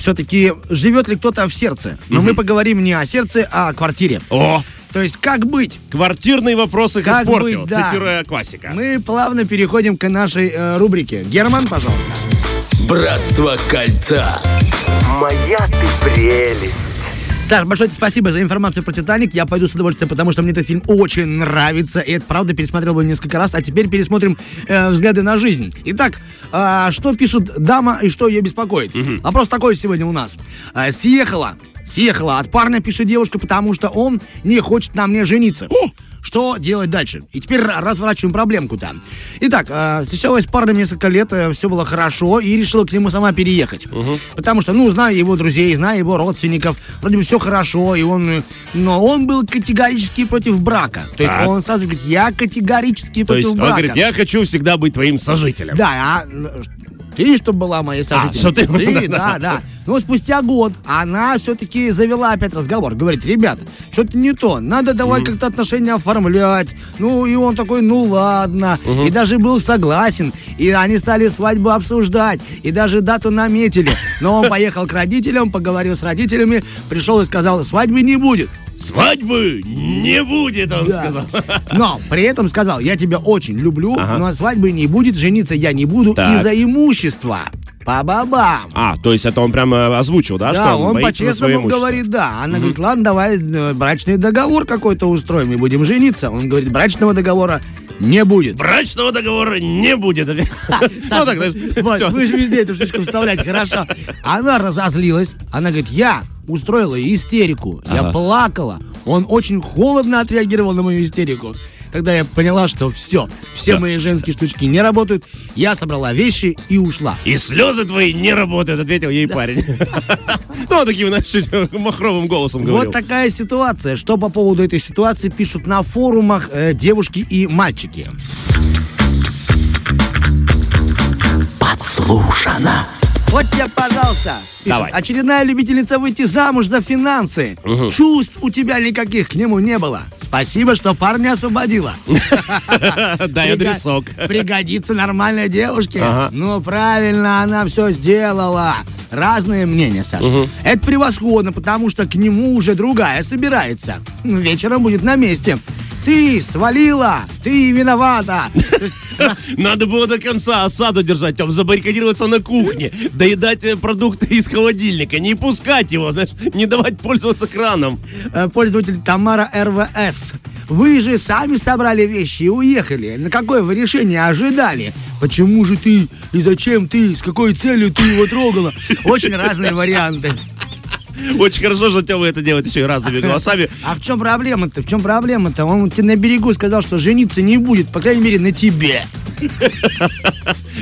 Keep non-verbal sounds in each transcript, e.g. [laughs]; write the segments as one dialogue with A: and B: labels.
A: все-таки живет ли кто-то в сердце. Но мы поговорим не о сердце, а о квартире.
B: О,
A: То есть как быть?
B: квартирные вопросы
A: Как
B: испортил,
A: быть, да.
B: цитируя классика.
A: Мы плавно переходим к нашей э, рубрике. Герман, пожалуйста.
C: Братство кольца. Моя ты прелесть.
A: Саш, большое тебе спасибо за информацию про «Титаник». Я пойду с удовольствием, потому что мне этот фильм очень нравится. И это, правда, пересмотрел его несколько раз. А теперь пересмотрим э, взгляды на жизнь. Итак, а, что пишет дама и что ее беспокоит? Вопрос такой сегодня у нас. А, съехала. Съехала от парня, пишет девушка, потому что он не хочет на мне жениться. Что делать дальше? И теперь ра- разворачиваем проблемку-то. Итак, э, встречалась с парнем несколько лет, все было хорошо, и решила к нему сама переехать. Потому что, ну, знаю его друзей, знаю его родственников, вроде бы все хорошо, и он, э, но он был категорически против брака. То есть
B: Так.
A: он сразу говорит, я категорически
B: То
A: против
B: есть он
A: брака.
B: говорит, я хочу всегда быть твоим сожителем.
A: Да, а ты, чтобы была моей сожительницей.
B: что ты-
A: да, да. Но спустя год она все-таки завела опять разговор. Говорит, ребят, что-то не то. Надо давай как-то отношения оформлять. Ну, и он такой, ну ладно. И даже был согласен. И они стали свадьбу обсуждать. И даже дату наметили. Но он поехал к родителям, поговорил с родителями, пришел и сказал, свадьбы не будет.
B: Свадьбы не будет, он
A: Да.
B: сказал.
A: Но при этом сказал, я тебя очень люблю,
B: Ага.
A: но свадьбы не будет, жениться я не буду из-за имущества. По-бабам.
B: А, то есть это он прямо озвучил, да,
A: Да,
B: что он,
A: он по-честному говорит, да. Она говорит, ладно, давай э, брачный договор какой-то устроим и будем жениться. Он говорит, брачного договора не будет.
B: Брачного договора не будет. [laughs] Ну так,
A: вы же везде эту шишку вставлять, хорошо. Она разозлилась. Она говорит, я устроила истерику. Я плакала. Он очень холодно отреагировал на мою истерику. Тогда я поняла, что все, все мои женские штучки не работают. Я собрала вещи и ушла.
B: И слезы твои не работают, ответил ей парень. [laughs] Ну, он таким, знаешь, чуть [laughs] махровым голосом говорил.
A: Вот такая ситуация. Что по поводу этой ситуации пишут на форумах э, девушки и мальчики.
C: Подслушано.
A: Вот тебе, пожалуйста. Пишет,
B: Давай.
A: Очередная любительница выйти замуж за финансы. Чувств у тебя никаких к нему не было. Спасибо, что парня освободила. [laughs]
B: Дай адресок.
A: Пригодится нормальной девушке. Ну, правильно, она все сделала. Разные мнения, Саша. Это превосходно, потому что к нему уже другая собирается. Вечером будет на месте. Ты свалила, ты виновата. [laughs] То есть, [laughs]
B: Надо было до конца осаду держать, там, забаррикадироваться на кухне, доедать э, продукты из холодильника, не пускать его, знаешь, не давать пользоваться краном.
A: э, пользователь Тамара РВС. Вы же сами собрали вещи и уехали. На какое вы решение ожидали? Почему же ты? И зачем ты? С какой целью ты его трогала? Очень разные варианты.
B: Очень хорошо, что Тёма это делает еще и разными [laughs] голосами.
A: А в чем проблема-то? В чем проблема-то? Он тебе на берегу сказал, что жениться не будет, по крайней мере, на тебе.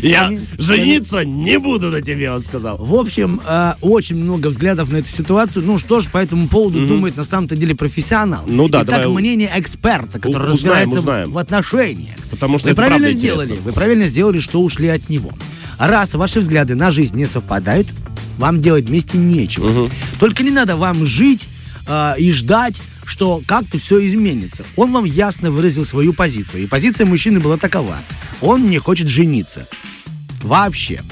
B: Я жениться не буду на тебе, он сказал.
A: В общем, э, очень много взглядов на эту ситуацию. Ну, что ж по этому поводу думает на самом-то деле профессионал.
B: Ну да,
A: Итак, мнение эксперта, который разбирается в- отношениях.
B: Потому что
A: вы правильно сделали. Вы правильно сделали, что ушли от него. Раз ваши взгляды на жизнь не совпадают, вам делать вместе нечего. Только не надо вам жить э, и ждать, что как-то все изменится. Он вам ясно выразил свою позицию. И позиция мужчины была такова. Он не хочет жениться. Вообще.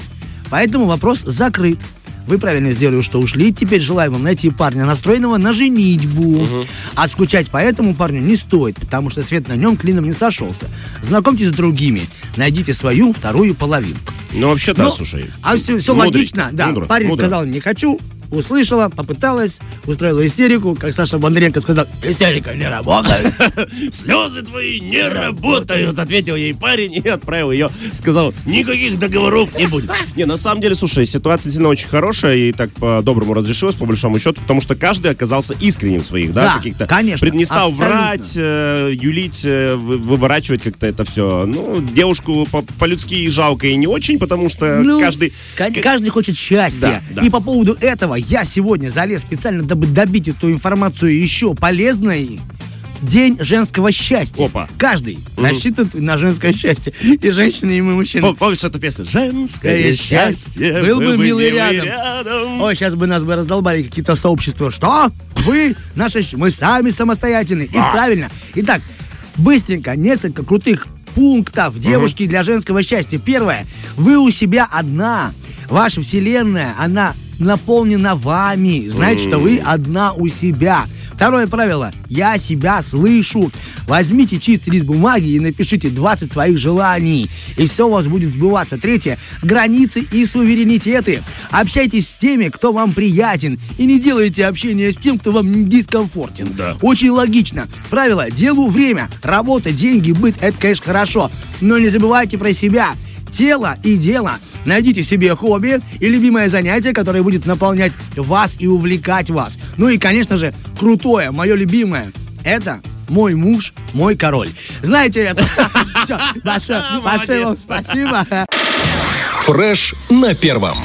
A: Поэтому вопрос закрыт. Вы правильно сделали, что ушли. Теперь желаю вам найти парня, настроенного на женитьбу. А скучать по этому парню не стоит, потому что свет на нем клином не сошелся. Знакомьтесь с другими. Найдите свою вторую половинку.
B: Ну, вообще, да,
A: Ну,
B: слушай.
A: А все, все
B: мудрый,
A: логично. Да,
B: мудро,
A: парень
B: мудро.
A: сказал, не хочу. Услышала, попыталась, устроила истерику, как Саша Бондаренко сказал, истерика не работает. [laughs]
B: Слезы твои не работают, ответил ей парень и отправил ее. Сказал, никаких договоров не будет. Не, на самом деле, слушай, ситуация действительно очень хорошая и так по-доброму разрешилась, по большому счету, потому что каждый оказался искренним в своих, да,
A: Да,
B: каких-то.
A: конечно,
B: Не стал
A: абсолютно.
B: врать, э, юлить, э, вы- выворачивать как-то это все. Ну, девушку по- по-людски и жалко и не очень, потому что
A: Ну,
B: каждый...
A: ка- Каждый хочет счастья.
B: Да, да.
A: И по поводу этого я сегодня залез специально, дабы добить эту информацию еще полезной. День женского счастья.
B: Опа.
A: Каждый рассчитан на женское счастье. И женщины, и мы, мужчины.
B: Пом- Помнишь эту песню? Женское счастье.
A: Был бы милый
B: вы
A: рядом. Ой, сейчас бы нас бы раздолбали какие-то сообщества. Что? Вы, наши, мы сами самостоятельны. И
B: А.
A: правильно. Итак, быстренько несколько крутых пунктов девушки для женского счастья. Первое. Вы у себя одна. Ваша вселенная, она наполнена вами. Знайте, что вы одна у себя. Второе правило. Я себя слышу. Возьмите чистый лист бумаги и напишите 20 своих желаний. И все у вас будет сбываться. Третье. Границы и суверенитеты. Общайтесь с теми, кто вам приятен. И не делайте общение с тем, кто вам дискомфортен.
B: Да.
A: Очень логично. Правило. Делу время. Работа, деньги, быт. Это, конечно, хорошо. Но не забывайте про себя. Тело и дело. Найдите себе хобби и любимое занятие, которое будет наполнять вас и увлекать вас. Ну и, конечно же, крутое, мое любимое. Это мой муж, мой король. Знаете это? [laughs] Все, большое, большое вам спасибо.
D: Фреш на первом.